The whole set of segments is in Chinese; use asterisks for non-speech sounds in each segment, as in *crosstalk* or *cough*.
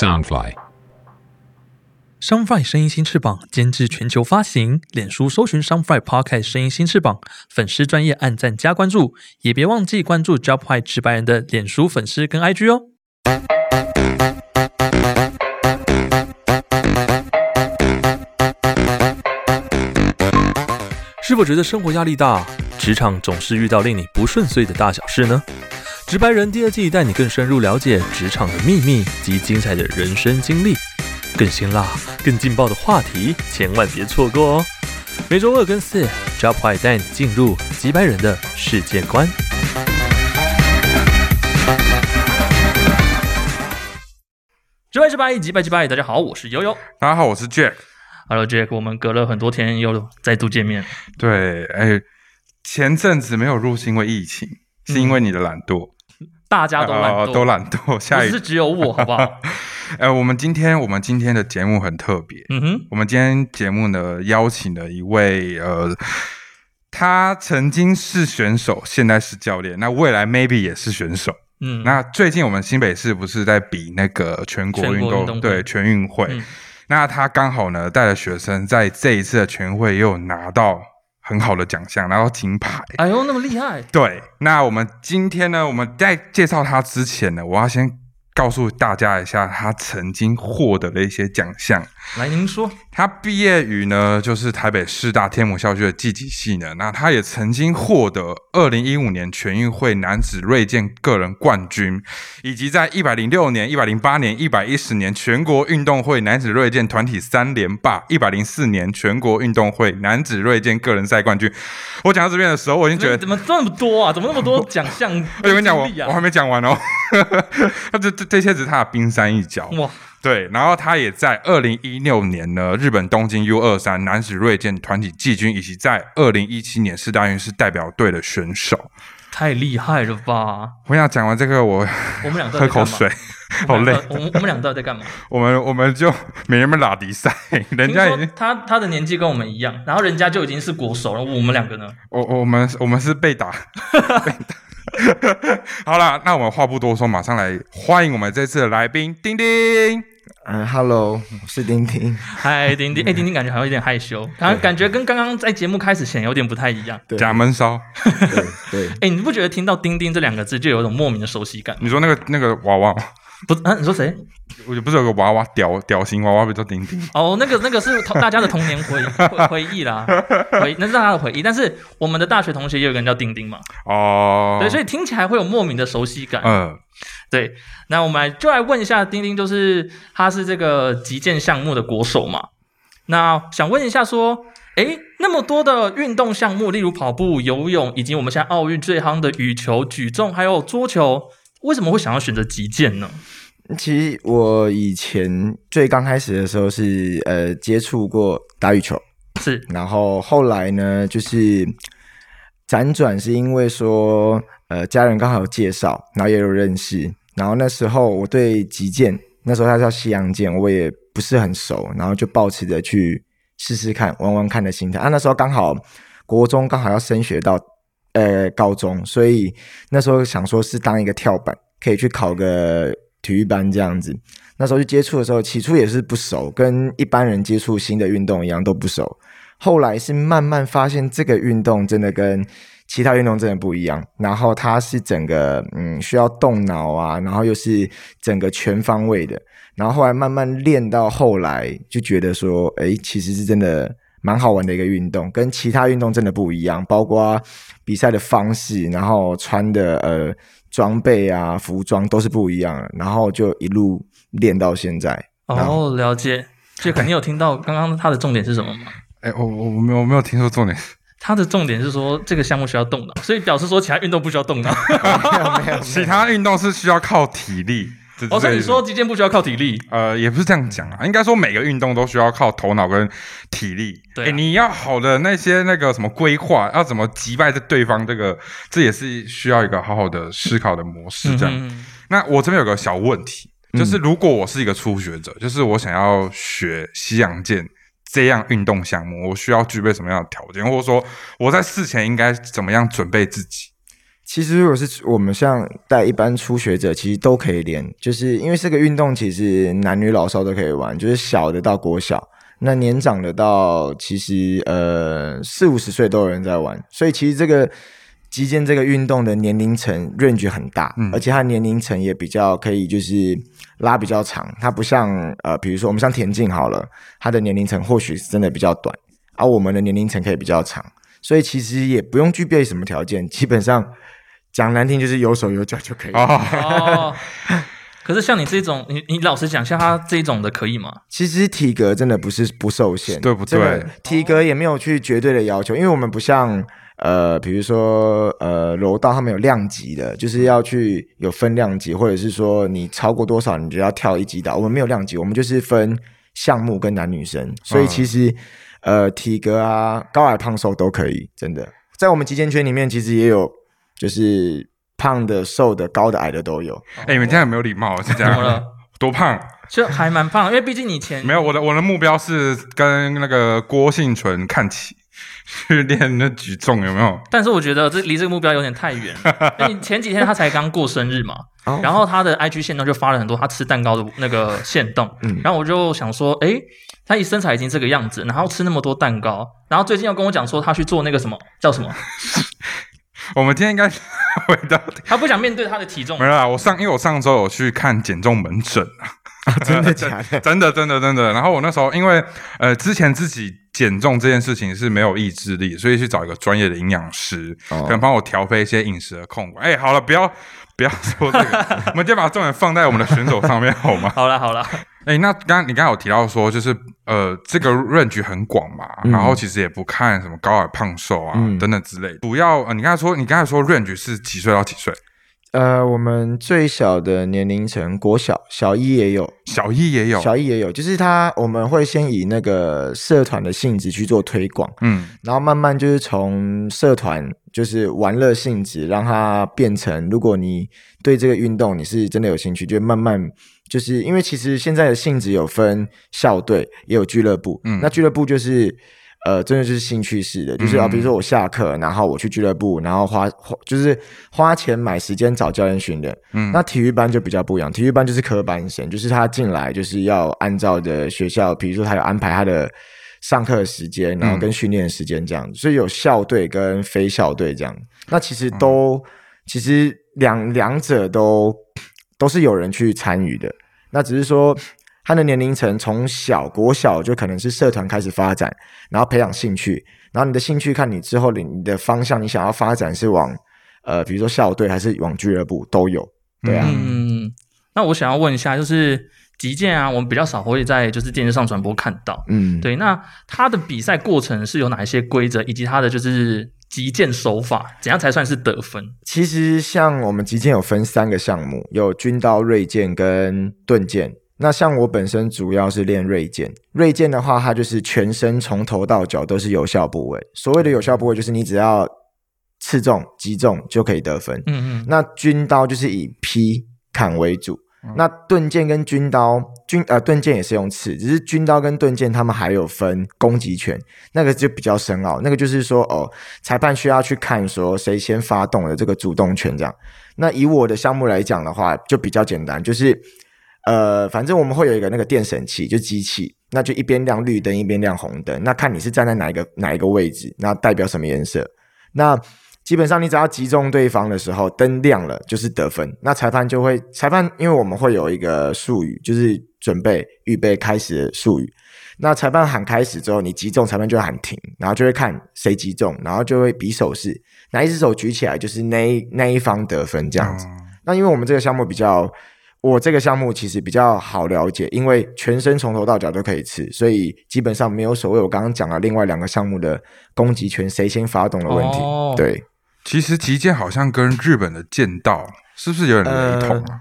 Soundfly。Soundfly 声音新翅膀监制全球发行，脸书搜寻 Soundfly Podcast 声音新翅膀，粉丝专业按赞加关注，也别忘记关注 Job High 直白人的脸书粉丝跟 IG 哦。是否觉得生活压力大，职场总是遇到令你不顺遂的大小事呢？直白人第二季带你更深入了解职场的秘密及精彩的人生经历，更辛辣、更劲爆的话题，千万别错过哦！每周二跟四，Job 坏带你进入直白人的世界观。直白直白，直白直白，大家好，我是悠悠。大家好，我是 Jack。Hello Jack，我们隔了很多天又再度见面。对，哎，前阵子没有入是因为疫情，是因为你的懒惰，大家都懒惰，呃都懒惰。下一不是只有我，*laughs* 好不好？呃，我们今天我们今天的节目很特别，嗯哼，我们今天节目呢邀请了一位呃，他曾经是选手，现在是教练，那未来 maybe 也是选手。嗯，那最近我们新北市不是在比那个全国运动对全运会，嗯那他刚好呢带了学生在这一次的全运会也有拿到很好的奖项，拿到金牌。哎呦，那么厉害！对，那我们今天呢，我们在介绍他之前呢，我要先告诉大家一下他曾经获得的一些奖项。来，您说，他毕业于呢，就是台北师大天母校区的技击系呢。那他也曾经获得二零一五年全运会男子锐剑个人冠军，以及在一百零六年、一百零八年、一百一十年全国运动会男子锐剑团体三连霸，一百零四年全国运动会男子锐剑个人赛冠军。我讲到这边的时候，我已经觉得怎么这么多啊？怎么那么多奖项？*laughs* 我跟你讲，我我还没讲完哦。他 *laughs* 这这这些只是他的冰山一角。哇，对，然后他也在二零一六年呢，日本东京 U 二三男子锐剑团体季军，以及在二零一七年四大运是代表队的选手。太厉害了吧！我想讲完这个，我我们俩到底在干嘛喝口水，好累我我们我们俩到底在干嘛？我们我们就没那么拉迪赛，*laughs* 人家已经他他的年纪跟我们一样，然后人家就已经是国手了，我们两个呢？我我们我们是被打，*laughs* 被打。*laughs* 好了，那我们话不多说，马上来欢迎我们这次的来宾丁丁。嗯，Hello，我是丁丁。嗨，丁丁，哎，丁丁感觉好像有点害羞，感感觉跟刚刚在节目开始前有点不太一样。对假闷骚，对对，*laughs* 哎，你不觉得听到“丁丁”这两个字就有一种莫名的熟悉感？你说那个那个娃娃吗？不，啊，你说谁？我就不是有个娃娃屌屌型娃娃，不叫丁丁？哦，那个那个是大家的童年回回回忆啦，回那是他的回忆。但是我们的大学同学也有个人叫丁丁嘛，哦，对，所以听起来会有莫名的熟悉感。嗯，对，那我们来就来问一下丁丁，就是他是这个击剑项目的国手嘛？那想问一下说，诶，那么多的运动项目，例如跑步、游泳，以及我们现在奥运最夯的羽球、举重，还有桌球，为什么会想要选择击剑呢？其实我以前最刚开始的时候是呃接触过打羽球，是然后后来呢就是辗转是因为说呃家人刚好有介绍，然后也有认识，然后那时候我对击剑，那时候它叫西洋剑，我也不是很熟，然后就抱持着去试试看、玩玩看的心态。啊，那时候刚好国中刚好要升学到呃高中，所以那时候想说是当一个跳板，可以去考个体育班这样子。那时候去接触的时候，起初也是不熟，跟一般人接触新的运动一样都不熟。后来是慢慢发现这个运动真的跟其他运动真的不一样，然后它是整个嗯需要动脑啊，然后又是整个全方位的，然后后来慢慢练到后来就觉得说，诶，其实是真的蛮好玩的一个运动，跟其他运动真的不一样，包括比赛的方式，然后穿的呃装备啊、服装都是不一样的，然后就一路练到现在。然后哦，了解。就肯定有听到 *laughs* 刚刚他的重点是什么吗？哎，我我我没有我没有听说重点，他的重点是说这个项目需要动脑，所以表示说其他运动不需要动脑。*laughs* 没有没有，其他运动是需要靠体力。这哦，所以你说击剑不需要靠体力？呃，也不是这样讲啊，应该说每个运动都需要靠头脑跟体力。对你要好的那些那个什么规划，要怎么击败这对方，这个这也是需要一个好好的思考的模式。这样，那我这边有个小问题，就是如果我是一个初学者，就是我想要学西洋剑这样运动项目，我需要具备什么样的条件，或者说我在事前应该怎么样准备自己？其实如果是我们像带一般初学者，其实都可以练，就是因为这个运动其实男女老少都可以玩，就是小的到国小，那年长的到其实呃四五十岁都有人在玩，所以其实这个击剑这个运动的年龄层 range 很大，嗯而且它年龄层也比较可以就是拉比较长，它不像呃比如说我们像田径好了，它的年龄层或许是真的比较短，而、我们的年龄层可以比较长。所以其实也不用具备什么条件，基本上讲难听就是有手有脚就可以了。哦，哦。*laughs* 可是像你这种，你你老实讲，像他这种的可以吗？其实体格真的不是不受限，对不对真的体格也没有去绝对的要求，因为我们不像呃，比如说呃柔道，他们有量级的，就是要去有分量级，或者是说你超过多少你就要跳一级的。我们没有量级，我们就是分项目跟男女生，所以其实、呃体格啊高矮胖瘦都可以，真的在我们极限圈里面其实也有就是胖的、瘦的、高的、矮的都有。哎，你们这样有没有礼貌？是这怎么了样？*laughs* 多胖？就还蛮胖，因为毕竟你以前没有，我的我的目标是跟那个郭幸存看齐，*laughs* 去练那举重，有没有？但是我觉得这离这个目标有点太远 *laughs* 前几天他才刚过生日嘛，哦然后他的 IG 线动就发了很多他吃蛋糕的那个线动，嗯然后我就想说，哎，他一身材已经这个样子，然后吃那么多蛋糕，然后最近又跟我讲说他去做那个什么叫什么，我们今天应该 *laughs* 回到 *laughs* 他不想面对他的体重没，有啦，我上因为我上周有去看减重门诊啊，真的 *laughs* 假的？真的真的真的。然后我那时候因为呃之前自己减重这件事情是没有意志力，所以去找一个专业的营养师，哦可能帮我调配一些饮食的控管。哎，好了，不要不要说这个，我们就把重点放在我们的选手上面好吗？好了好了，哎，那刚刚你刚刚有提到说，就是呃，这个 range 很广嘛，嗯。然后其实也不看什么高矮胖瘦啊、嗯。等等之类。主要呃，你刚才说，你刚才说 range 是几岁到几岁？呃，我们最小的年龄层，国小小一也有，小一也有，小一也有，就是他我们会先以那个社团的性质去做推广，嗯。然后慢慢就是从社团就是玩乐性质，让它变成，如果你对这个运动你是真的有兴趣，就慢慢就是因为其实现在的性质有分校队，也有俱乐部，嗯那俱乐部就是。呃，真的就是兴趣式的，就是啊，嗯比如说我下课，然后我去俱乐部，然后花花就是花钱买时间找教练训练，嗯那体育班就比较不一样，体育班就是科班生，就是他进来就是要按照的学校，比如说他有安排他的上课的时间，然后跟训练的时间这样，所以有校队跟非校队这样。那其实都、其实两两者都都是有人去参与的，那只是说。他的年龄层从小国小就可能是社团开始发展，然后培养兴趣，然后你的兴趣看你之后你你的方向，你想要发展是往呃比如说校队还是往俱乐部都有，对啊，嗯，那我想要问一下，就是击剑啊，我们比较少会在就是电视上转播看到，嗯，对，那它的比赛过程是有哪一些规则，以及它的就是击剑手法，怎样才算是得分？其实像我们击剑有分三个项目，有军刀、锐剑跟盾剑。那像我本身主要是练锐剑，锐剑的话，它就是全身从头到脚都是有效部位。所谓的有效部位，就是你只要刺中、击中就可以得分。嗯嗯，那军刀就是以劈砍为主，那盾剑跟军刀，军呃盾剑也是用刺，只是军刀跟盾剑他们还有分攻击权，那个就比较深奥，那个就是说哦，裁判需要去看说谁先发动了这个主动权这样。那以我的项目来讲的话，就比较简单，就是呃，反正我们会有一个那个电审器，就机器，那就一边亮绿灯，一边亮红灯，那看你是站在哪一个哪一个位置，那代表什么颜色。那基本上你只要击中对方的时候，灯亮了就是得分。那裁判就会，裁判因为我们会有一个术语，就是准备、预备、开始的术语。那裁判喊开始之后，你击中，裁判就喊停，然后就会看谁击中，然后就会比手势，哪一只手举起来就是那一那一方得分这样子。那因为我们这个项目比较，我这个项目其实比较好了解，因为全身从头到脚都可以吃，所以基本上没有所谓我刚刚讲的另外两个项目的攻击权谁先发动的问题。哦对其实击剑好像跟日本的剑道是不是有点雷同啊？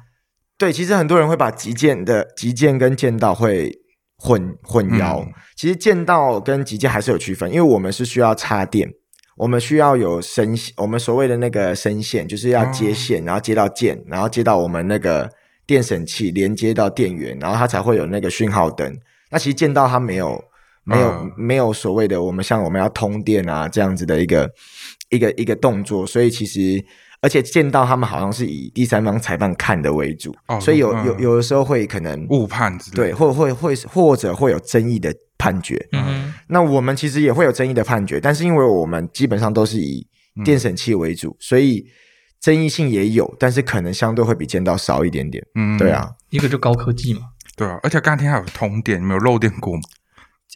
对，其实很多人会把击剑的击剑跟剑道会混混淆。嗯其实剑道跟击剑还是有区分，因为我们是需要插电。我们需要有声，我们所谓的那个声线，就是要接线，然后接到剑，然后接到我们那个电审器，连接到电源，然后它才会有那个讯号灯。那其实剑道它没有没有、嗯没有所谓的我们像我们要通电啊这样子的一个一个一个动作，所以其实而且见到他们好像是以第三方裁判看的为主，哦所以有嗯有有的时候会可能误判之类对，的。或会会或者会有争议的判决。嗯，那我们其实也会有争议的判决，但是因为我们基本上都是以电审器为主，所以争议性也有，但是可能相对会比剑道少一点点。嗯对，啊，一个就高科技嘛，对啊，而且刚才听还有通电，你们有漏电过吗？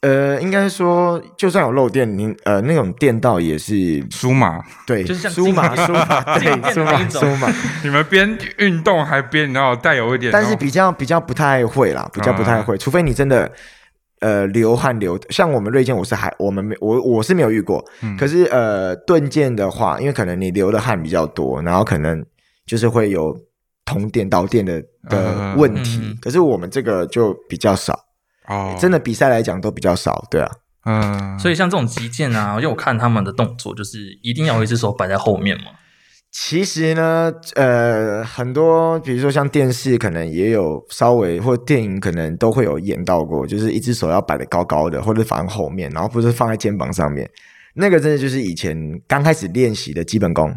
呃，应该说，就算有漏电，您呃那种电道也是舒马，对，就是像苏马舒马 *laughs* 对舒马的那一种苏马，你们边运动还边然后带有一点，但是比较比较不太会啦，比较不太会，除非你真的呃流汗流，像我们锐剑，我是还我们没我我是没有遇过，嗯。可是呃盾剑的话，因为可能你流的汗比较多，然后可能就是会有通电导电的的嗯。问题，嗯。可是我们这个就比较少，哦，真的比赛来讲都比较少，对啊，嗯，所以像这种击剑啊，因为我看他们的动作，就是一定要有一只手摆在后面嘛。其实呢，呃，很多比如说像电视可能也有稍微，或电影可能都会有演到过，就是一只手要摆得高高的，或者放在后面，然后不是放在肩膀上面。那个真的就是以前刚开始练习的基本功。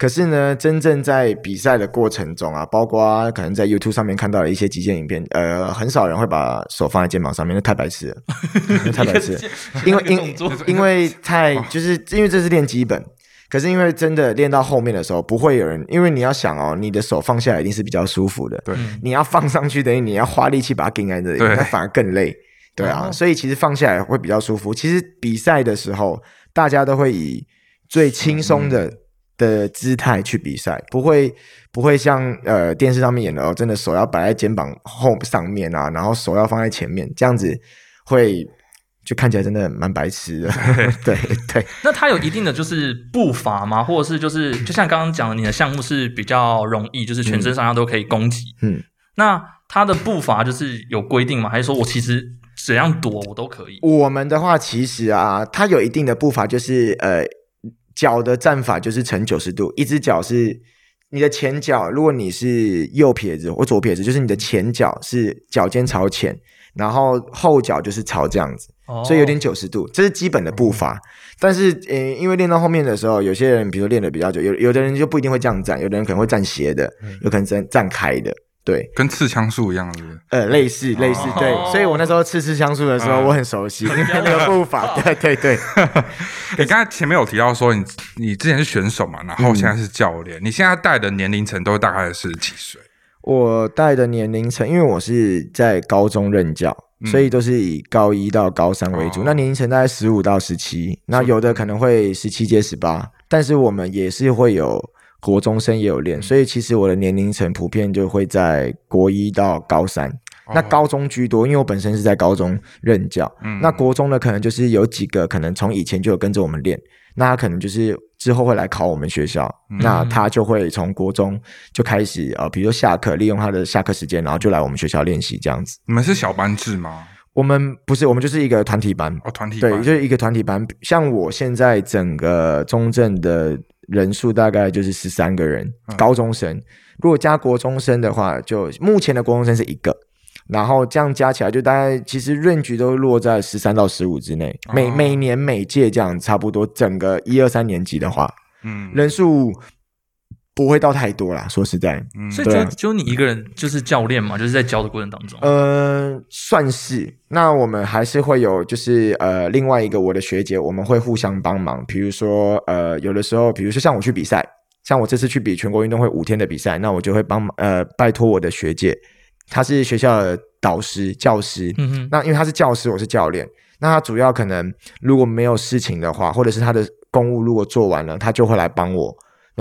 可是呢，真正在比赛的过程中啊，包括可能在 YouTube 上面看到的一些极限影片，呃，很少人会把手放在肩膀上面，那太白痴了，那 *laughs* 太白痴了。*laughs* 因为因因为太就是因为这是练基本，可是因为真的练到后面的时候，不会有人，因为你要想哦，你的手放下来一定是比较舒服的，对你要放上去等于你要花力气把它顶在这里，对那反而更累，对啊，哦所以其实放下来会比较舒服。其实比赛的时候，大家都会以最轻松的。嗯的姿态去比赛，不会不会像呃电视上面演的哦，真的手要摆在肩膀后上面啊，然后手要放在前面，这样子会就看起来真的蛮白痴的。*laughs* 对对，那他有一定的就是步伐吗？或者是就是就像刚刚讲的，你的项目是比较容易，就是全身上下都可以攻击。嗯，那他的步伐就是有规定吗？还是说我其实怎样躲我都可以？我们的话其实啊，它有一定的步伐，就是呃脚的站法就是呈九十度，一只脚是你的前脚，如果你是右撇子或左撇子，就是你的前脚是脚尖朝前，然后后脚就是朝这样子。哦所以有点九十度，这是基本的步伐。但是，呃，因为练到后面的时候，有些人比如说练的比较久，有有的人就不一定会这样站，有的人可能会站斜的，有可能站站开的，对，跟刺枪术一样，是不是？呃，类似类似，对。所以我那时候刺刺枪术的时候，嗯我很熟悉，因为那个 *laughs* 步伐，对对对。*laughs* 你刚才前面有提到说你你之前是选手嘛，然后现在是教练，你现在带的年龄层都大概是几岁？我带的年龄层，因为我是在高中任教，所以都是以高一到高三为主。哦那年龄层大概十五到十七，那有的可能会十七接十八，但是我们也是会有国中生也有练，所以其实我的年龄层普遍就会在国一到高三。那高中居多，因为我本身是在高中任教。嗯那国中的可能就是有几个可能从以前就有跟着我们练，那他可能就是之后会来考我们学校，那他就会从国中就开始呃，比如说下课利用他的下课时间，然后就来我们学校练习这样子。你们是小班制吗？我们不是，我们就是一个团体班，哦，团体班对，就是一个团体班。像我现在整个中正的人数大概就是十三个人，嗯高中生。如果加国中生的话，就目前的国中生是一个，然后这样加起来就大概其实 range 都落在十三到十五之内。每哦每年每届这样差不多，整个一二三年级的话，嗯人数不会到太多啦。说实在，嗯所以就就你一个人就是教练嘛，就是在教的过程当中。呃，算是。那我们还是会有，就是呃，另外一个我的学姐，我们会互相帮忙。比如说，呃，有的时候，比如说像我去比赛，像我这次去比全国运动会五天的比赛，那我就会帮忙呃，拜托我的学姐，她是学校的导师、教师。嗯哼，那因为她是教师，我是教练，那她主要可能如果没有事情的话，或者是她的公务如果做完了，她就会来帮我。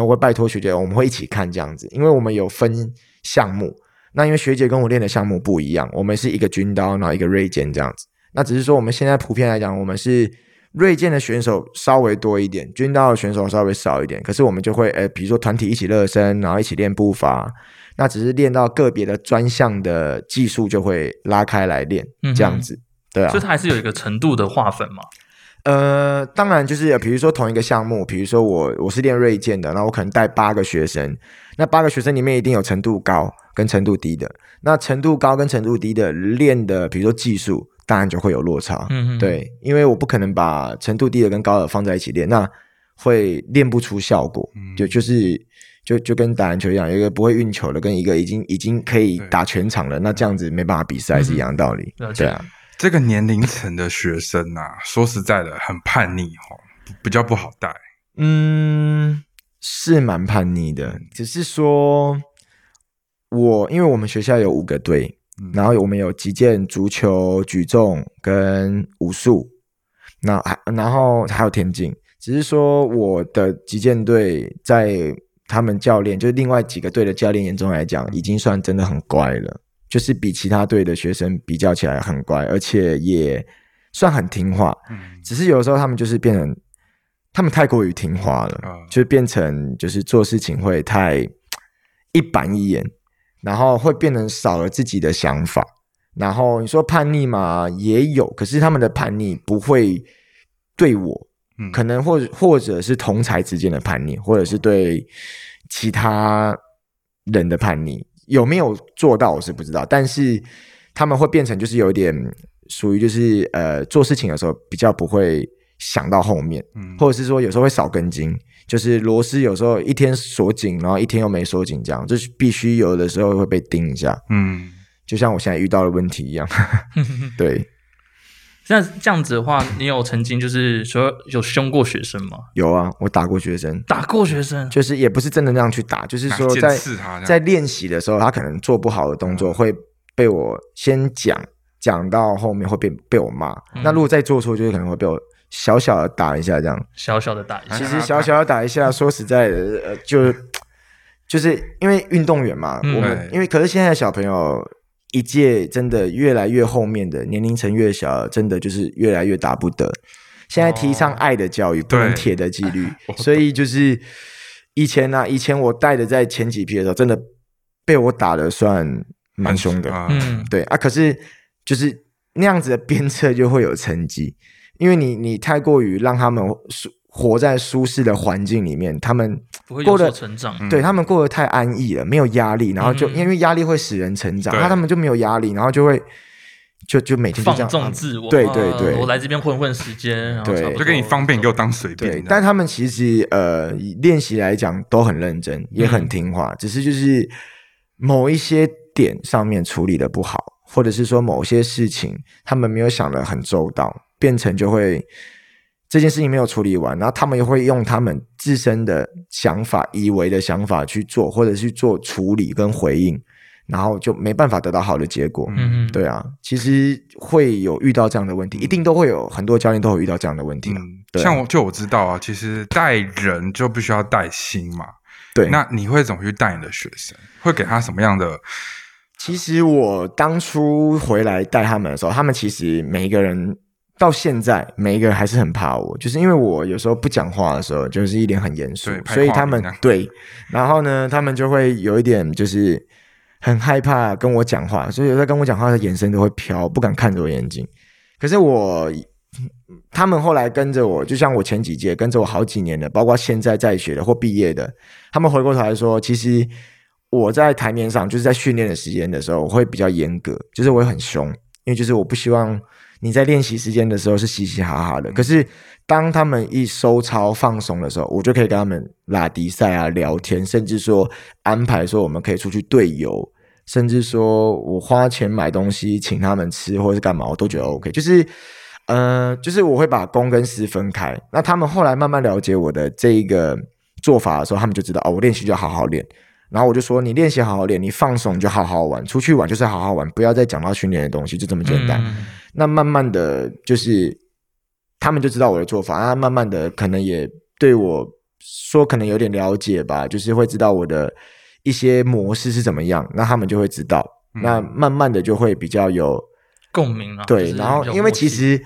我会拜托学姐，我们会一起看这样子，因为我们有分项目。那因为学姐跟我练的项目不一样，我们是一个军刀，然后一个锐剑这样子。那只是说我们现在普遍来讲，我们是锐剑的选手稍微多一点，军刀的选手稍微少一点。可是我们就会，呃，比如说团体一起热身，然后一起练步伐。那只是练到个别的专项的技术，就会拉开来练这样子。对啊所以，它还是有一个程度的划分嘛。呃，当然就是比如说同一个项目，比如说我我是练锐剑的，那我可能带八个学生，那八个学生里面一定有程度高跟程度低的，那程度高跟程度低的练的，比如说技术，当然就会有落差。嗯哼，对，因为我不可能把程度低的跟高的放在一起练，那会练不出效果。嗯。就就是就就跟打篮球一样，有一个不会运球的，跟一个已经已经可以打全场了，那这样子没办法比赛是一样的道理。对啊，这个年龄层的学生啊，说实在的，很叛逆哦，比较不好带。嗯，是蛮叛逆的，只是说我因为我们学校有五个队，嗯然后我们有击剑、足球、举重跟武术，那还然后还有田径。只是说我的击剑队在他们教练，就是另外几个队的教练眼中来讲，已经算真的很乖了，就是比其他队的学生比较起来很乖，而且也算很听话。嗯只是有时候他们就是变成，他们太过于听话了，啊就变成就是做事情会太一板一眼，然后会变成少了自己的想法。然后你说叛逆嘛，也有，可是他们的叛逆不会对我，嗯可能或者或者是同才之间的叛逆，或者是对其他人的叛逆，有没有做到我是不知道，但是他们会变成就是有点属于就是呃做事情的时候比较不会想到后面，嗯。或者是说有时候会少根筋，就是螺丝有时候一天锁紧，然后一天又没锁紧，这样就是必须有的时候会被盯一下，嗯，就像我现在遇到的问题一样，*laughs* 对，那这样子的话，你有曾经就是说有凶过学生吗？有啊，我打过学生，打过学生？就是也不是真的那样去打，就是说在在练习的时候，他可能做不好的动作会被我先讲，讲到后面会被被我骂。嗯那如果再做错，就是可能会被我小小的打一下这样。小小的打一下哎其实小小的打一下，*laughs* 说实在的，呃，就就是因为运动员嘛，嗯我们因为可是现在的小朋友一届真的越来越后面的年龄层越小，真的就是越来越打不得。现在提倡哦爱的教育，不能铁的纪律，所以就是以前呢、以前我带的在前几批的时候，真的被我打的算蛮凶的，啊。嗯，对啊，可是就是那样子的鞭策就会有成绩，因为你你太过于让他们舒活在舒适的环境里面，他们过得成长。嗯。对他们过得太安逸了，没有压力，然后就、嗯。因为压力会使人成长，对。那他们就没有压力，然后就会就就每天就放纵自我，对对对。啊我来这边混混时间，然后对。就给你方便，你给我当随便对，但他们其实呃以练习来讲都很认真，也很听话，只是就是某一些点上面处理的不好，或者是说某些事情他们没有想的很周到，变成就会这件事情没有处理完，然后他们又会用他们自身的想法、以为的想法去做，或者去做处理跟回应，然后就没办法得到好的结果。嗯嗯，对啊，其实会有遇到这样的问题，一定都会有很多教练都会遇到这样的问题啊。嗯，对啊像我就我知道啊，其实带人就必须要带心嘛。对，那你会怎么去带你的学生？会给他什么样的？其实我当初回来带他们的时候，他们其实每一个人到现在每一个人还是很怕我，就是因为我有时候不讲话的时候，就是一脸很严肃所以他们对，然后呢，他们就会有一点就是很害怕跟我讲话，所以有时候跟我讲话的眼神都会飘，不敢看着我眼睛。可是我，他们后来跟着我，就像我前几届跟着我好几年的，包括现在在学的或毕业的，他们回过头来说，其实我在台面上就是在训练的时间的时候，我会比较严格，就是我会很凶，因为就是我不希望你在练习时间的时候是嘻嘻哈哈的。可是当他们一收操放松的时候，我就可以跟他们拉迪赛啊、聊天，甚至说安排说我们可以出去队游，甚至说我花钱买东西请他们吃或者是干嘛，我都觉得 OK。就是呃，就是我会把公跟私分开。那他们后来慢慢了解我的这一个做法的时候，他们就知道哦，我练习就要好好练。然后我就说，你练习好好练，你放松就好好玩，出去玩就是好好玩，不要再讲到训练的东西，就这么简单。嗯那慢慢的就是他们就知道我的做法，那慢慢的可能也对我说可能有点了解吧，就是会知道我的一些模式是怎么样，那他们就会知道，嗯那慢慢的就会比较有共鸣啊。对，然后因为其实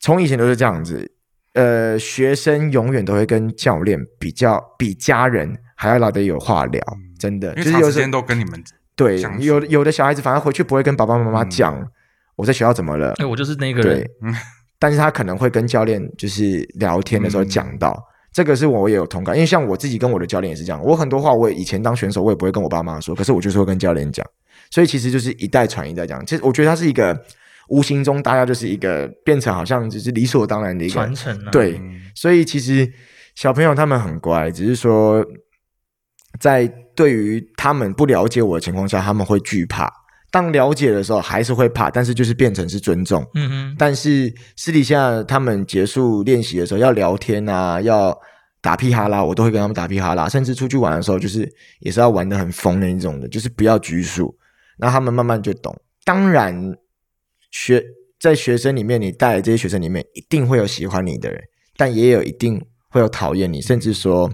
从以前都是这样子，呃，学生永远都会跟教练比较，比家人还要来得有话聊，真的，就是有时候为长时间都跟你们对有有的小孩子反而回去不会跟爸爸妈妈嗯讲、我在学校怎么了，哎，我就是那个人对，，*laughs* 但是他可能会跟教练就是聊天的时候嗯讲到。这个是我也有同感，因为像我自己跟我的教练也是这样，我很多话我也以前当选手我也不会跟我爸妈说，可是我就是会跟教练讲，所以其实就是一代传一代讲。其实我觉得它是一个无形中大家就是一个变成好像就是理所当然的一个传承啊。对，嗯所以其实小朋友他们很乖，只是说在对于他们不了解我的情况下，他们会惧怕；当了解的时候，还是会怕，但是就是变成是尊重。嗯哼，但是私底下他们结束练习的时候要聊天啊，要打屁哈啦，我都会跟他们打屁哈啦。甚至出去玩的时候，就是也是要玩的很疯的那种的，就是不要拘束。那他们慢慢就懂。当然，学在学生里面，你带的这些学生里面，一定会有喜欢你的人，但也有一定会有讨厌你，甚至说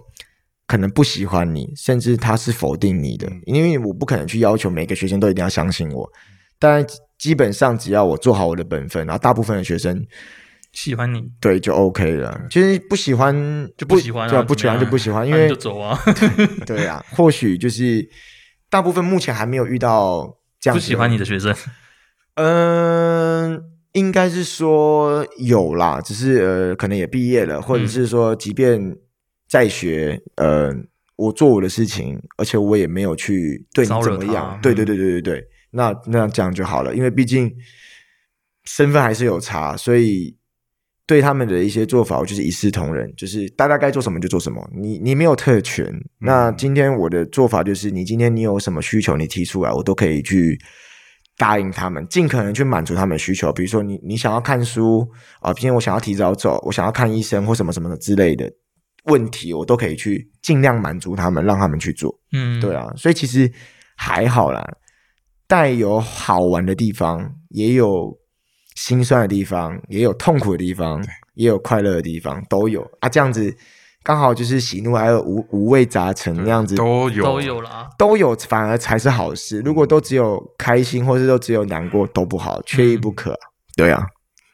可能不喜欢你，甚至他是否定你的。因为我不可能去要求每个学生都一定要相信我。但基本上只要我做好我的本分，然后大部分的学生喜欢你对就 OK 了。其实不喜欢就不喜欢啊对啊，不喜欢就不喜欢，因为就走啊，*laughs* 对啊，或许就是大部分目前还没有遇到这样不喜欢你的学生，嗯，应该是说有啦，只是呃，可能也毕业了，或者是说，即便在学，呃，我做我的事情，而且我也没有去对你怎么样。他，对对对对对对，那那这样就好了，因为毕竟身份还是有差，所以对他们的一些做法，我就是一视同仁，就是大家该做什么就做什么，你你没有特权。那今天我的做法就是，你今天你有什么需求，你提出来，我都可以去答应他们，尽可能去满足他们的需求。比如说你你想要看书啊，今天我想要提早走，我想要看医生或什么什么的之类的问题，我都可以去尽量满足他们，让他们去做。嗯，对，啊，所以其实还好啦，带有好玩的地方，也有心酸的地方，也有痛苦的地方，也有快乐的地方，都有啊。这样子刚好就是喜怒哀乐五五味杂陈那样子都有都有了。都有，反而才是好事。如果都只有开心，或是都只有难过，都不好，缺一不可。对啊，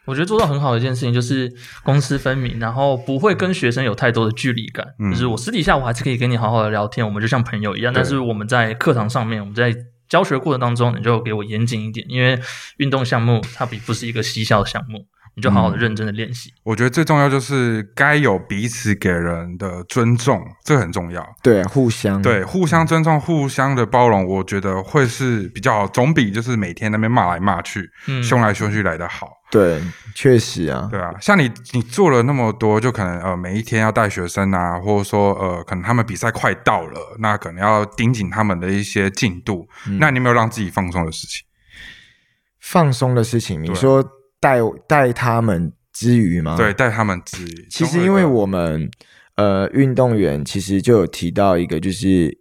我觉得做到很好的一件事情就是公私分明，然后不会跟学生有太多的距离感。嗯就是我私底下我还是可以跟你好好的聊天，我们就像朋友一样。但是我们在课堂上面，我们在教学过程当中，你就给我严谨一点，因为运动项目它比不是一个嬉笑项目，你就好好的认真的练习。我觉得最重要就是该有彼此给人的尊重，这很重要。对啊，互相对，互相尊重、互相的包容，我觉得会是比较，总比就是每天那边骂来骂去、嗯凶来凶去来的好。对，确实啊，对啊，像你，你做了那么多，就可能呃，每一天要带学生啊，或者说呃，可能他们比赛快到了，那可能要盯紧他们的一些进度。嗯那你有没有让自己放松的事情？放松的事情，你对说带带他们之余吗？对，带他们之余。其实因为我们呃运动员其实就有提到一个，就是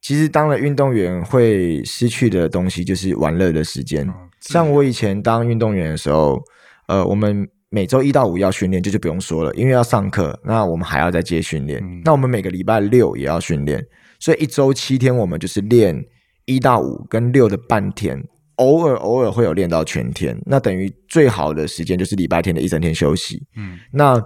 其实当了运动员会失去的东西就是玩乐的时间。嗯像我以前当运动员的时候，呃，我们每周一到五要训练，这就不用说了，因为要上课，那我们还要再接训练。嗯那我们每个礼拜六也要训练，所以一周七天我们就是练一到五跟六的半天，偶尔偶尔会有练到全天。那等于最好的时间就是礼拜天的一整天休息。嗯那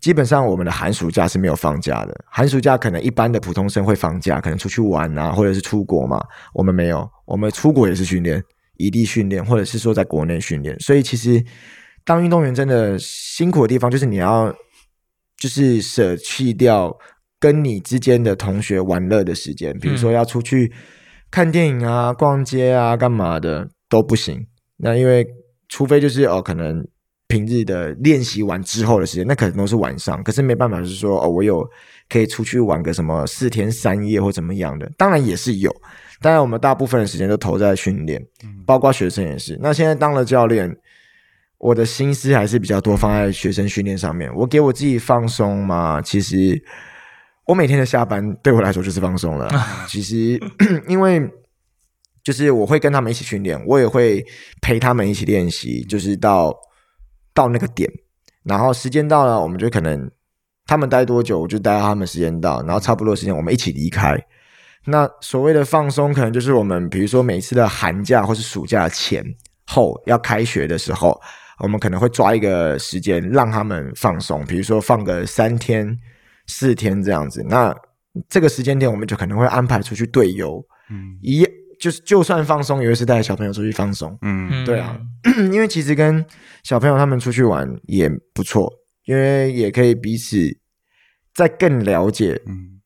基本上我们的寒暑假是没有放假的，寒暑假可能一般的普通生会放假，可能出去玩啊，或者是出国嘛。我们没有，我们出国也是训练，异地训练，或者是说在国内训练。所以其实当运动员真的辛苦的地方，就是你要就是舍弃掉跟你之间的同学玩乐的时间，比如说要出去看电影啊、逛街啊、干嘛的都不行。那因为除非就是哦，可能平日的练习完之后的时间，那可能都是晚上。可是没办法，就是说哦，我有可以出去玩个什么四天三夜或怎么样的，当然也是有。当然，我们大部分的时间都投在训练，包括学生也是。那现在当了教练，我的心思还是比较多放在学生训练上面。我给我自己放松嘛，其实我每天的下班对我来说就是放松了。*laughs* 其实因为就是我会跟他们一起训练，我也会陪他们一起练习，就是到到那个点，然后时间到了，我们就可能他们待多久，我就待到他们时间到，然后差不多的时间我们一起离开。那所谓的放松，可能就是我们比如说每次的寒假或是暑假前后要开学的时候，我们可能会抓一个时间让他们放松，比如说放个三天、四天这样子。那这个时间点，我们就可能会安排出去队游，嗯一就是就算放松，也会是带小朋友出去放松。嗯嗯，对啊，*clears throat* 因为其实跟小朋友他们出去玩也不错，因为也可以彼此再更了解嗯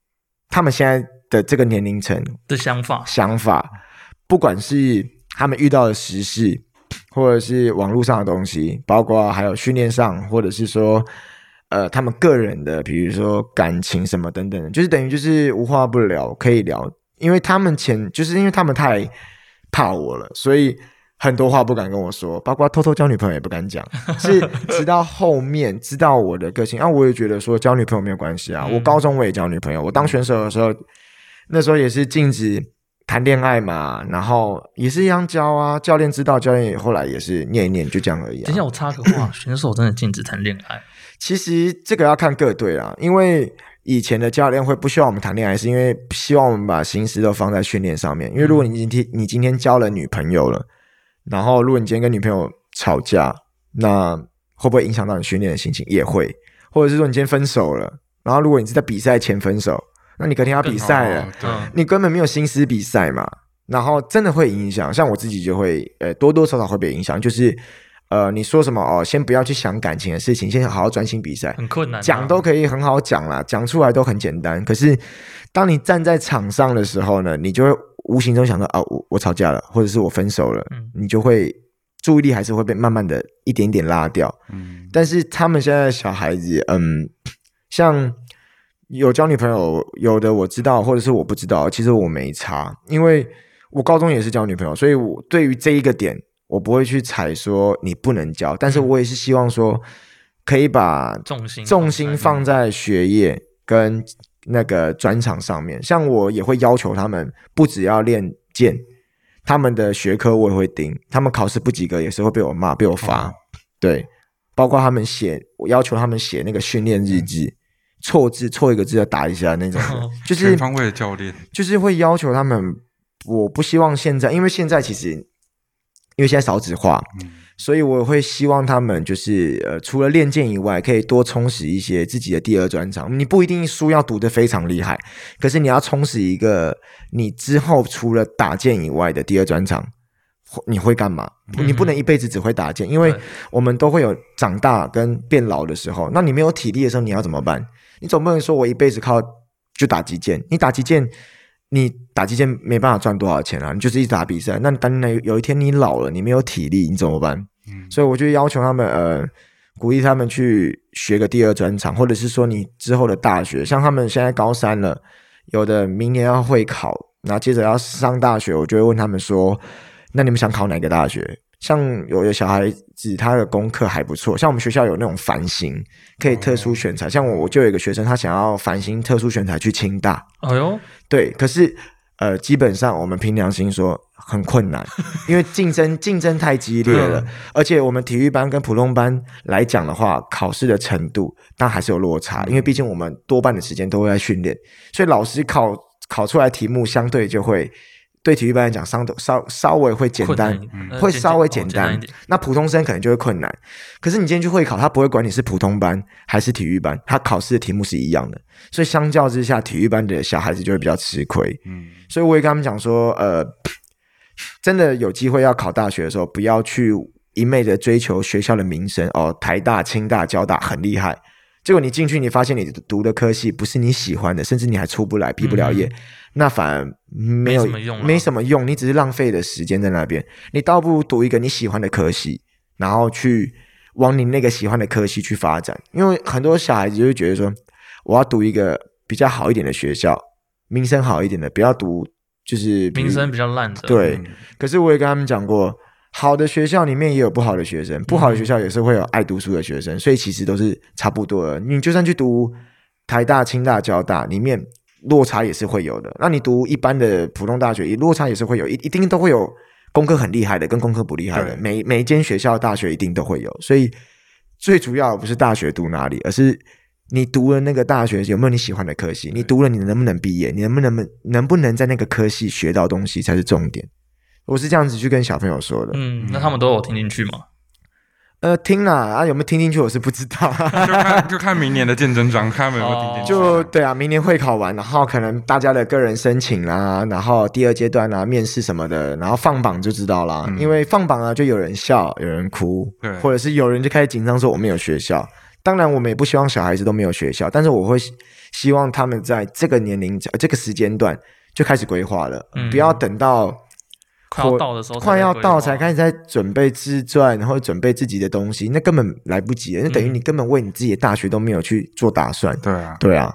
他们现在的这个年龄层的想法，想法，不管是他们遇到的时事，或者是网络上的东西，包括还有训练上，或者是说呃他们个人的，比如说感情什么等等的，就是等于就是无话不聊，可以聊，因为他们前就是因为他们太怕我了，所以。很多话不敢跟我说，包括偷偷交女朋友也不敢讲，*laughs* 是直到后面知道我的个性啊，我也觉得说交女朋友没有关系啊。嗯我高中我也交女朋友，我当选手的时候，那时候也是禁止谈恋爱嘛，然后也是一样教啊。教练知道，教练也后来也是念一念，就这样而已、啊。等一下我插个话，选手真的禁止谈恋爱，其实这个要看各队啦，因为以前的教练会不希望我们谈恋爱，是因为希望我们把心思都放在训练上面。因为如果你今天你今天交了女朋友了，然后如果你今天跟女朋友吵架，那会不会影响到你训练的心情？也会，或者是说你今天分手了，然后如果你是在比赛前分手，那你隔天要比赛了你根本没有心思比赛嘛，然后真的会影响。像我自己就会，呃，多多少少会被影响，就是呃，你说什么哦，先不要去想感情的事情，先好好专心比赛。很困难啊。讲都可以很好讲啦，讲出来都很简单。可是当你站在场上的时候呢，你就会无形中想到啊，我我吵架了，或者是我分手了，嗯你就会注意力还是会被慢慢的一点点拉掉。嗯，但是他们现在的小孩子，嗯，像有交女朋友，有的我知道，或者是我不知道，其实我没差，因为我高中也是交女朋友，所以我对于这一个点，我不会去踩说你不能交，但是我也是希望说可以把重心重心放在学业跟那个专场上面。像我也会要求他们，不只要练剑，他们的学科我也会盯，他们考试不及格也是会被我骂、被我罚。哦。对，包括他们写，我要求他们写那个训练日志，错字错一个字要打一下那种的，就是全方位的教练，就是会要求他们。我不希望现在，因为现在其实因为现在少子化，嗯所以我会希望他们就是呃，除了练剑以外，可以多充实一些自己的第二专长。你不一定书要读的非常厉害，可是你要充实一个你之后除了打剑以外的第二专长。你会干嘛？嗯你不能一辈子只会打剑，因为我们都会有长大跟变老的时候。那你没有体力的时候，你要怎么办？你总不能说我一辈子靠就打击剑，你打击剑，你打击剑没办法赚多少钱啊，你就是一直打比赛。那当然有一天你老了，你没有体力，你怎么办？嗯所以我就要求他们，呃，鼓励他们去学个第二专长，或者是说你之后的大学，像他们现在高三了，有的明年要会考，然后接着要上大学，我就会问他们说，那你们想考哪个大学？像有的小孩子他的功课还不错，像我们学校有那种繁星可以特殊选材，像我我就有一个学生，他想要繁星特殊选材去清大，哎呦，对，可是呃，基本上我们凭良心说很困难，*laughs* 因为竞争竞争太激烈了。对，而且我们体育班跟普通班来讲的话，考试的程度但还是有落差，因为毕竟我们多半的时间都会在训练，所以老师考考出来题目相对就会对体育班来讲，相对稍稍微会简单会稍微哦简单。那普通生可能就会困难。可是你今天去会考，他不会管你是普通班还是体育班，他考试的题目是一样的。所以相较之下，体育班的小孩子就会比较吃亏。嗯所以我也跟他们讲说，呃，真的有机会要考大学的时候，不要去一昧的追求学校的名声哦，台大、清大、交大很厉害。结果你进去，你发现你读的科系不是你喜欢的，甚至你还出不来、毕不了业，那反而没有没什么用啊没什么用，你只是浪费的时间在那边。你倒不如读一个你喜欢的科系，然后去往你那个喜欢的科系去发展。因为很多小孩子就会觉得说，我要读一个比较好一点的学校，名声好一点的，不要读就是名声比较烂的，对。嗯可是我也跟他们讲过，好的学校里面也有不好的学生，不好的学校也是会有爱读书的学生，所以其实都是差不多的。你就算去读台大、清大、交大，里面落差也是会有的。那你读一般的普通大学，也落差也是会有，一一定都会有功课很厉害的跟功课不厉害的，每每一间学校大学一定都会有。所以最主要的不是大学读哪里，而是你读了那个大学有没有你喜欢的科系？你读了你能不能毕业？你能不能能不能在那个科系学到东西才是重点。我是这样子去跟小朋友说的。嗯，那他们都有听进去吗？呃，听了啊，有没有听进去我是不知道。*laughs* 就看就看明年的见真章，看有没有听进去。就对啊，明年会考完，然后可能大家的个人申请啦，然后第二阶段啊，面试什么的，然后放榜就知道啦。嗯因为放榜啊，就有人笑，有人哭，对或者是有人就开始紧张说我没有学校。当然，我们也不希望小孩子都没有学校，但是我会希希望他们在这个年龄、呃这个时间段就开始规划了，嗯不要等到快要到的时候快要到才开始在准备自传然后准备自己的东西，那根本来不及了，那等于嗯你根本为你自己的大学都没有去做打算。对啊，对啊，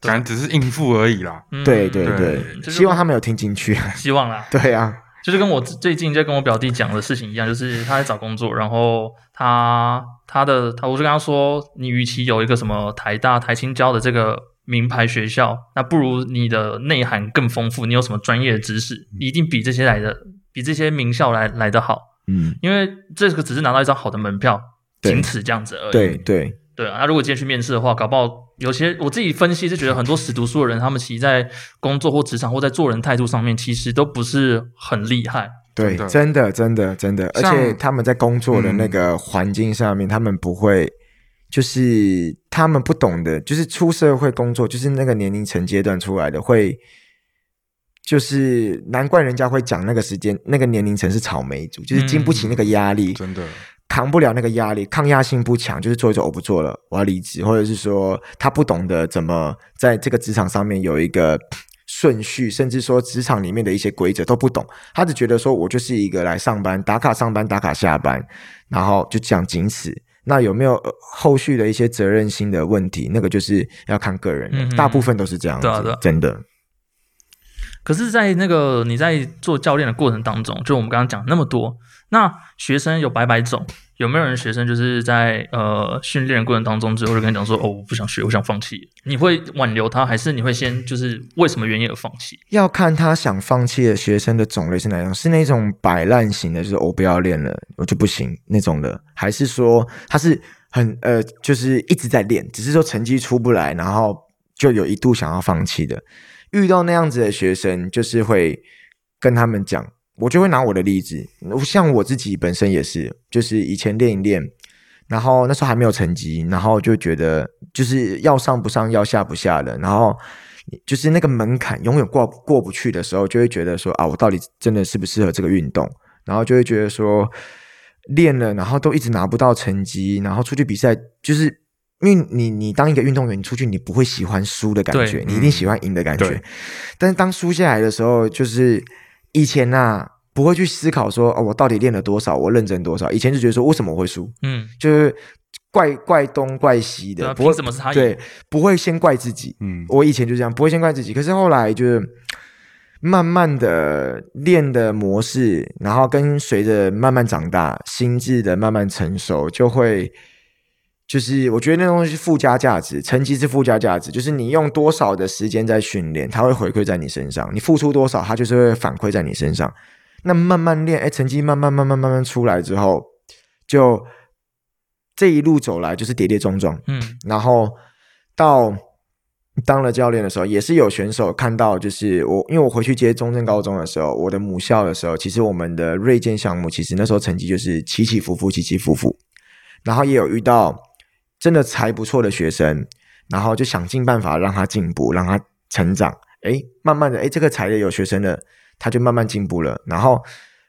感觉只是应付而已啦。嗯对对对希望他没有听进去。希望啦。对啊，就是跟我最近在跟我表弟讲的事情一样，就是他在找工作，然后他他的他，我就跟他说，你与其有一个什么台大、台青交的这个名牌学校，那不如你的内涵更丰富，你有什么专业的知识，一定比这些来的比这些名校来来的好，嗯，因为这个只是拿到一张好的门票，仅此这样子而已。对对，对啊，那如果今天去面试的话，搞不好有些我自己分析是觉得很多死读书的人，他们其实在工作或职场或在做人态度上面，其实都不是很厉害。对，真的。真的，真的，真的，而且他们在工作的那个环境上面，他们不会，就是他们不懂的，就是出社会工作，就是那个年龄层阶段出来的，会，就是难怪人家会讲那个时间，那个年龄层是草莓族，就是经不起那个压力，真的，扛不了那个压力，抗压性不强，就是做一做我不做了，我要离职，或者是说他不懂得怎么在这个职场上面有一个顺序，甚至说职场里面的一些规则都不懂，他只觉得说我就是一个来上班打卡上班打卡下班，然后就这样仅此。那有没有呃后续的一些责任心的问题？那个就是要看个人的，嗯大部分都是这样子，对啊对啊真的。可是，在那个你在做教练的过程当中，就我们刚刚讲那么多，那学生有百百种，有没有人学生就是在呃训练过程当中之后就跟你讲说，哦，我不想学，我想放弃？你会挽留他，还是你会先就是为什么原因而放弃？要看他想放弃的学生的种类是哪种，是那种摆烂型的，就是我不要练了，我就不行那种的，还是说他是很呃，就是一直在练，只是说成绩出不来，然后就有一度想要放弃的。遇到那样子的学生，就是会跟他们讲，我就会拿我的例子，像我自己本身也是，就是以前练一练，然后那时候还没有成绩，然后就觉得就是要上不上，要下不下的，然后就是那个门槛永远过过不去的时候，就会觉得说啊，我到底真的适不适合这个运动？然后就会觉得说练了，然后都一直拿不到成绩，然后出去比赛就是。因为你你当一个运动员，你出去你不会喜欢输的感觉，你一定喜欢赢的感觉。对但是当输下来的时候，就是以前呐、不会去思考说哦，我到底练了多少，我认真多少。以前就觉得说为什么我会输，嗯，就是怪怪东怪西的，不会凭什么是他对，不会先怪自己。嗯，我以前就这样，不会先怪自己。可是后来就是慢慢的练的模式，然后跟随着慢慢长大，心智的慢慢成熟，就会就是我觉得那东西是附加价值，成绩是附加价值，就是你用多少的时间在训练，它会回馈在你身上；你付出多少，它就是会反馈在你身上。那慢慢练，哎，成绩慢慢慢慢慢慢出来之后，就这一路走来就是跌跌撞撞，嗯然后到当了教练的时候，也是有选手看到，就是我，因为我回去接中正高中的时候，我的母校的时候，其实我们的锐健项目，其实那时候成绩就是起起伏伏，起起伏伏，然后也有遇到真的才不错的学生，然后就想尽办法让他进步，让他成长，诶，慢慢的，诶，这个才的有学生了，他就慢慢进步了，然后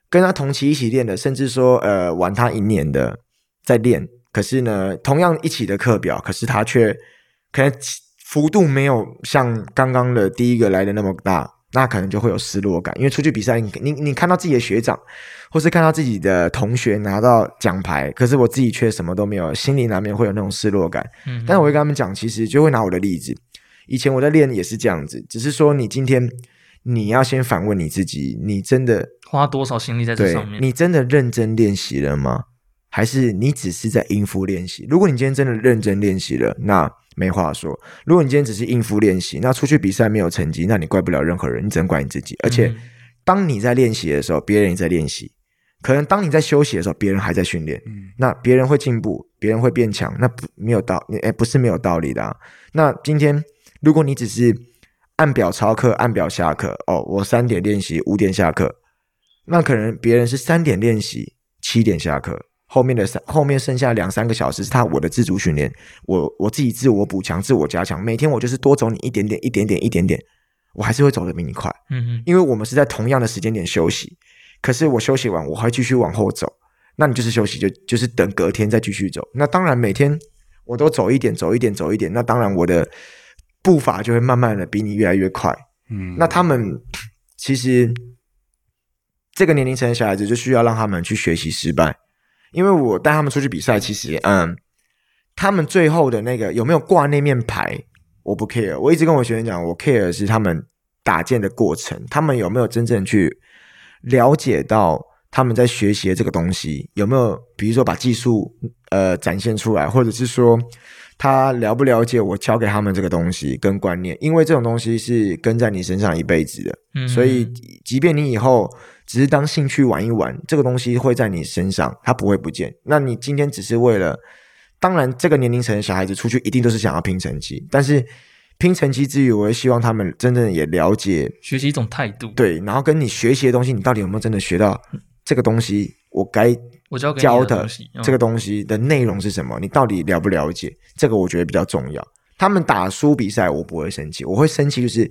跟他同期一起练的，甚至说呃玩他一年的在练，可是呢，同样一起的课表，可是他却可能幅度没有像刚刚的第一个来的那么大，那可能就会有失落感。因为出去比赛，你你你看到自己的学长，或是看到自己的同学拿到奖牌，可是我自己却什么都没有，心里难免会有那种失落感。嗯，但是我会跟他们讲，其实就会拿我的例子，以前我在练也是这样子，只是说你今天你要先反问你自己，你真的花多少心力在这上面？你真的认真练习了吗？还是你只是在应付练习？如果你今天真的认真练习了，那没话说；如果你今天只是应付练习，那出去比赛没有成绩，那你怪不了任何人，你只能怪你自己。而且嗯，当你在练习的时候，别人也在练习；可能当你在休息的时候，别人还在训练。嗯那别人会进步，别人会变强，那不没有道，哎，不是没有道理的、啊。那今天如果你只是按表操课，按表下课，哦，我三点练习，五点下课，那可能别人是三点练习，七点下课，后面的三后面剩下两三个小时是他我的自主训练，我我自己自我补强、自我加强，每天我就是多走你一点点、一点点、一点点，我还是会走得比你快。嗯嗯，因为我们是在同样的时间点休息，可是我休息完我还继续往后走，那你就是休息就就是等隔天再继续走。那当然每天我都走一点走一点走一点，那当然我的步伐就会慢慢的比你越来越快。嗯，那他们其实这个年龄层的小孩子就需要让他们去学习失败，因为我带他们出去比赛，其实嗯，他们最后的那个有没有挂那面牌，我不 care。我一直跟我学生讲，我 care 的是他们打剑的过程，他们有没有真正去了解到他们在学习的这个东西有没有，比如说把技术呃展现出来，或者是说他了不了解我教给他们这个东西跟观念，因为这种东西是跟在你身上一辈子的，嗯所以即便你以后只是当兴趣玩一玩，这个东西会在你身上，它不会不见。那你今天只是为了，当然这个年龄层的小孩子出去一定都是想要拼成绩，但是拼成绩之余，我也希望他们真正也了解学习一种态度。，对，然后跟你学习的东西，你到底有没有真的学到这个东西？我该我教教的这个东西的内容是什么？你到底了不了解？这个我觉得比较重要。他们打输比赛，我不会生气，我会生气就是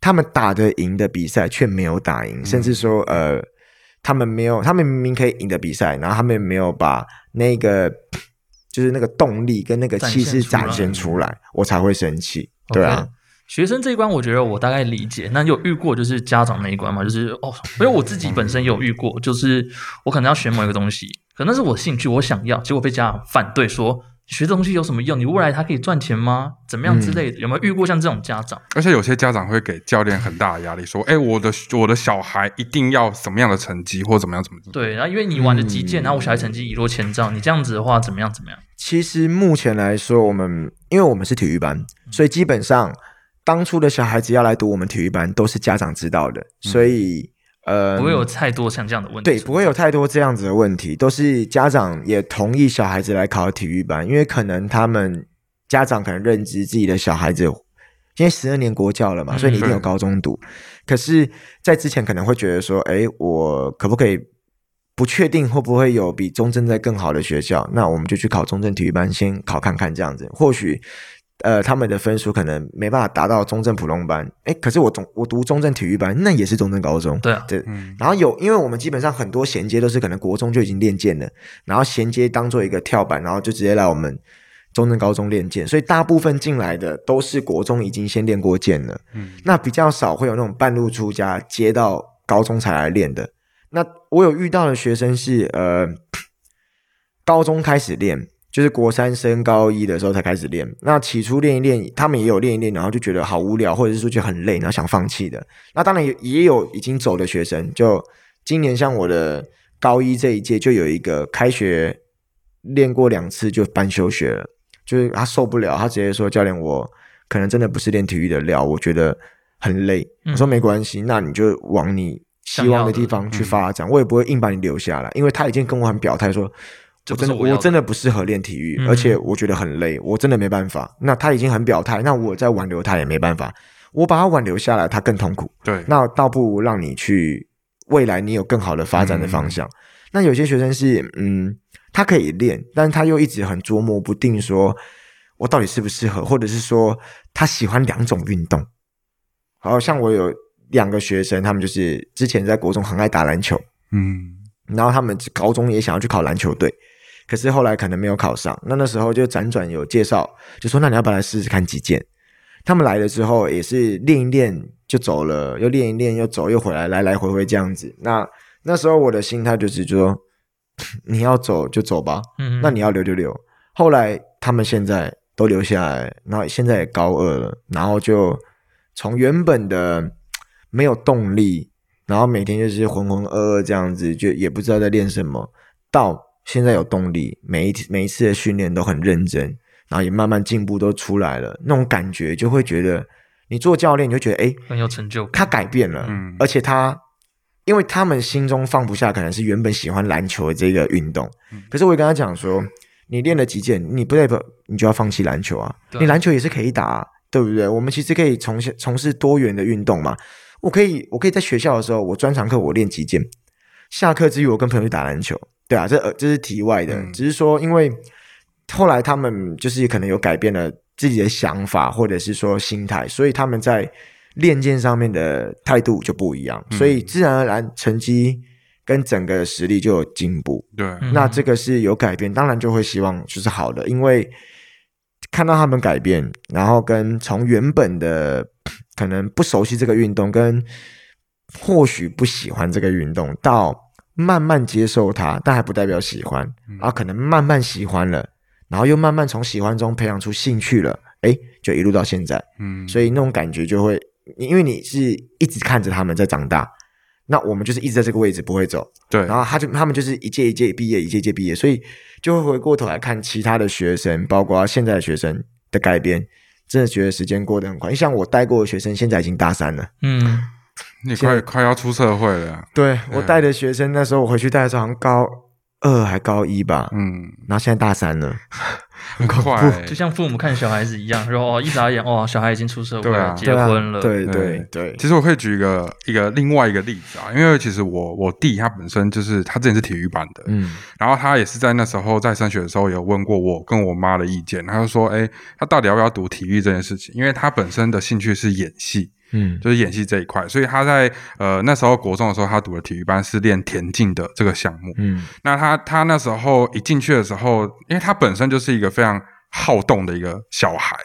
他们打得赢的比赛却没有打赢，甚至说呃，他们没有，他们明明可以赢的比赛，然后他们没有把那个就是那个动力跟那个气势展现出来我才会生气。对啊学生这一关，我觉得我大概理解。那有遇过就是家长那一关嘛？就是哦，因为我自己本身有遇过，就是我可能要学某一个东西，可能是我兴趣，我想要，结果被家长反对说。学这东西有什么用？你未来他可以赚钱吗？怎么样之类的？有没有遇过像这种家长？而且有些家长会给教练很大的压力，说：“哎，我的我的小孩一定要什么样的成绩，或怎么样怎么样。”对，然后因为你玩的击嗯剑，然后我小孩成绩一落千丈，你这样子的话怎么样？怎么样？其实目前来说，我们因为我们是体育班，所以基本上当初的小孩子要来读我们体育班，都是家长知道的，所以呃，不会有太多像这样的问题。对，不会有太多这样子的问题，都是家长也同意小孩子来考体育班，因为可能他们家长可能认知自己的小孩子。因为十二年国教了嘛，嗯所以你一定有高中读。可是，在之前可能会觉得说，哎，我可不可以不确定会不会有比中正在更好的学校？那我们就去考中正体育班，先考看看这样子。或许，呃，他们的分数可能没办法达到中正普通班，哎，可是我中我读中正体育班，那也是中正高中。对啊，对，嗯，然后有，因为我们基本上很多衔接都是可能国中就已经练剑了，然后衔接当做一个跳板，然后就直接来我们中正高中练剑，所以大部分进来的都是国中已经先练过剑了，嗯。那比较少会有那种半路出家接到高中才来练的。那我有遇到的学生是呃，*tsk* 高中开始练，就是国三升高一的时候才开始练。那起初练一练，他们也有练一练，然后就觉得好无聊，或者是说觉得很累，然后想放弃的。那当然也也有已经走的学生，就今年像我的高一这一届，就有一个开学练过两次就班休学了，就是他受不了，他直接说教练，我可能真的不是练体育的料，我觉得很累。嗯我说没关系，那你就往你希望的地方去发展，我也不会硬把你留下来，因为他已经跟我很表态说。我真的我真的不适合练体育，嗯而且我觉得很累，我真的没办法。那他已经很表态，那我再挽留他也没办法，我把他挽留下来，他更痛苦。对，那倒不如让你去未来你有更好的发展的方向。那有些学生是，嗯，他可以练，但是他又一直很捉摸不定，说我到底适不适合，或者是说他喜欢两种运动。好像我有两个学生，他们就是之前在国中很爱打篮球，嗯然后他们高中也想要去考篮球队，可是后来可能没有考上。那那时候就辗转有介绍，就说那你要不要来试试看击剑？他们来了之后也是练一练就走了，又练一练又走又回来，来来回回这样子。那那时候我的心态就是说，*sniffs* 你要走就走吧，嗯，那你要留就留。后来他们现在都留下来，然后现在也高二了，然后就从原本的没有动力，然后每天就是浑浑噩噩这样子，就也不知道在练什么，到现在有动力，每一每一次的训练都很认真，然后也慢慢进步都出来了，那种感觉就会觉得，你做教练你就觉得，哎，很有成就感。他改变了，嗯而且他，因为他们心中放不下，可能是原本喜欢篮球的这个运动，嗯可是我也跟他讲说，你练了击剑，你不代表你就要放弃篮球啊，你篮球也是可以打、啊，对不对？我们其实可以从事从事多元的运动嘛。我可以，我可以在学校的时候，我专长课我练击剑，下课之余我跟朋友去打篮球，对啊，这呃这是题外的，嗯。只是说因为后来他们就是可能有改变了自己的想法，或者是说心态，所以他们在练剑上面的态度就不一样，嗯。所以自然而然成绩跟整个实力就有进步。对，嗯。那这个是有改变，当然就会希望就是好的，因为看到他们改变，然后跟从原本的可能不熟悉这个运动，跟或许不喜欢这个运动，到慢慢接受它，但还不代表喜欢，然后可能慢慢喜欢了，然后又慢慢从喜欢中培养出兴趣了，哎，就一路到现在。嗯，所以那种感觉就会，因为你是一直看着他们在长大，那我们就是一直在这个位置不会走，对，然后他就他们就是一届一届毕业，一届一届毕业，所以就会回过头来看其他的学生，包括现在的学生的改变，真的觉得时间过得很快。像我带过的学生，现在已经大三了。嗯，你快快要出社会了，对我带的学生，那时候我回去带的时候好像高二还高一吧，嗯，然后现在大三了。*laughs* 很快欸，就像父母看小孩子一样，说哦，一眨眼，哦，小孩已经出社会了，结婚了，对对对对，其实我可以举一个一个另外一个例子啊，因为其实我我弟他本身就是他之前是体育班的，嗯然后他也是在那时候在升学的时候有问过我跟我妈的意见，他就说，哎，他到底要不要读体育这件事情？因为他本身的兴趣是演戏，嗯就是演戏这一块，所以他在呃那时候国中的时候，他读的体育班是练田径的这个项目。嗯那他他那时候一进去的时候，因为他本身就是一个非常好动的一个小孩，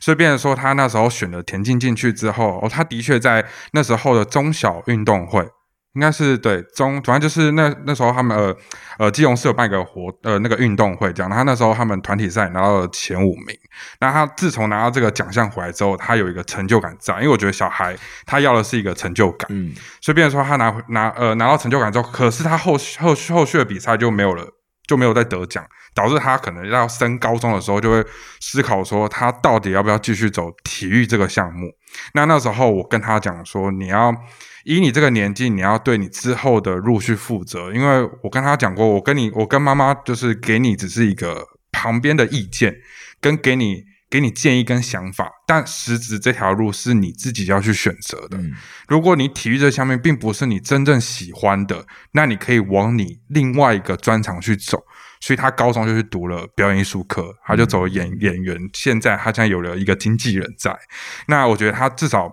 所以变成说他那时候选了田径进去之后，哦，他的确在那时候的中小运动会。应该是对中，反正就是那那时候他们呃呃基隆市有办一个活呃那个运动会这样，然后他那时候他们团体赛拿到了前五名。那他自从拿到这个奖项回来之后，他有一个成就感在，因为我觉得小孩他要的是一个成就感，嗯所以变成说他拿拿呃拿到成就感之后，可是他后续后续后续的比赛就没有了，就没有再得奖，导致他可能要升高中的时候就会思考说他到底要不要继续走体育这个项目。那那时候我跟他讲说，你要以你这个年纪，你要对你之后的路去负责，因为我跟他讲过，我跟你我跟妈妈就是给你只是一个旁边的意见，跟给你。给你建议跟想法，但实质这条路是你自己要去选择的。嗯如果你体育这项面并不是你真正喜欢的，那你可以往你另外一个专长去走。所以他高中就去读了表演艺术科，他就走演演员。现在他现在有了一个经纪人在，那我觉得他至少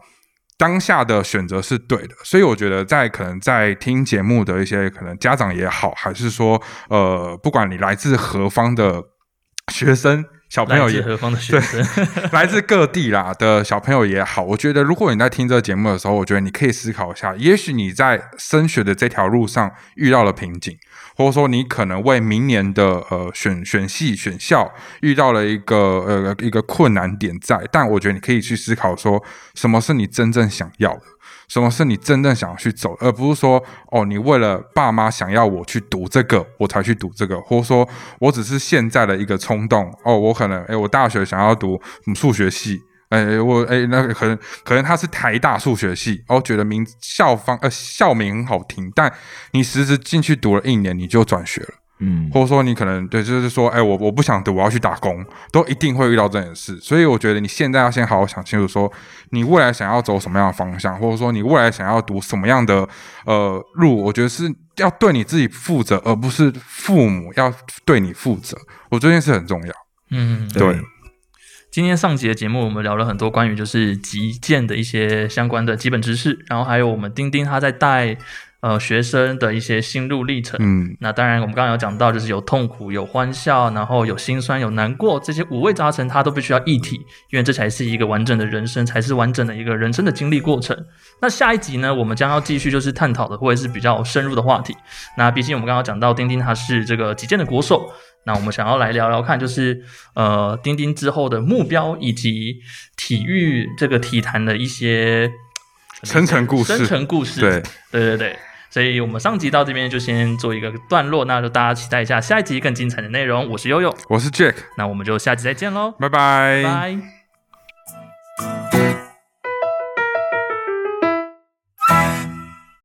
当下的选择是对的。所以我觉得在可能在听节目的一些可能家长也好，还是说呃，不管你来自何方的学生。小朋友也何方的学生？*laughs* 来自各地啦的小朋友也好，我觉得如果你在听这个节目的时候，我觉得你可以思考一下，也许你在升学的这条路上遇到了瓶颈，或者说你可能为明年的呃选选系选校遇到了一个呃一个困难点在，但我觉得你可以去思考说，什么是你真正想要的。什么是你真正想要去走，而不是说哦，你为了爸妈想要我去读这个，我才去读这个，或者说我只是现在的一个冲动哦，我可能诶，我大学想要读数学系，诶，我诶，那个可能可能他是台大数学系，哦，觉得名校方呃校名很好听，但你实质进去读了一年，你就转学了。嗯或者说你可能对，就是说，哎，我我不想读，我要去打工，都一定会遇到这件事。所以我觉得你现在要先好好想清楚，说你未来想要走什么样的方向，或者说你未来想要读什么样的呃路，我觉得是要对你自己负责，而不是父母要对你负责。我觉得这件事很重要。嗯，对今天上集的节目，我们聊了很多关于就是击剑的一些相关的基本知识，然后还有我们钉钉他在带呃学生的一些心路历程。嗯，那当然，我们刚刚有讲到，就是有痛苦、有欢笑，然后有心酸、有难过，这些五味杂陈，它都必须要一体，因为这才是一个完整的人生，才是完整的一个人生的经历过程。那下一集呢，我们将要继续就是探讨的会是比较深入的话题。那毕竟我们刚刚讲到，钉钉他是这个击剑的国手，那我们想要来聊聊看，就是呃，丁丁之后的目标以及体育这个体坛的一些深层故事深层故事，对，对对对。所以我们上集到这边就先做一个段落，那就大家期待一下下一集更精彩的内容。我是悠悠，我是 Jack，那我们就下集再见喽，拜拜。拜。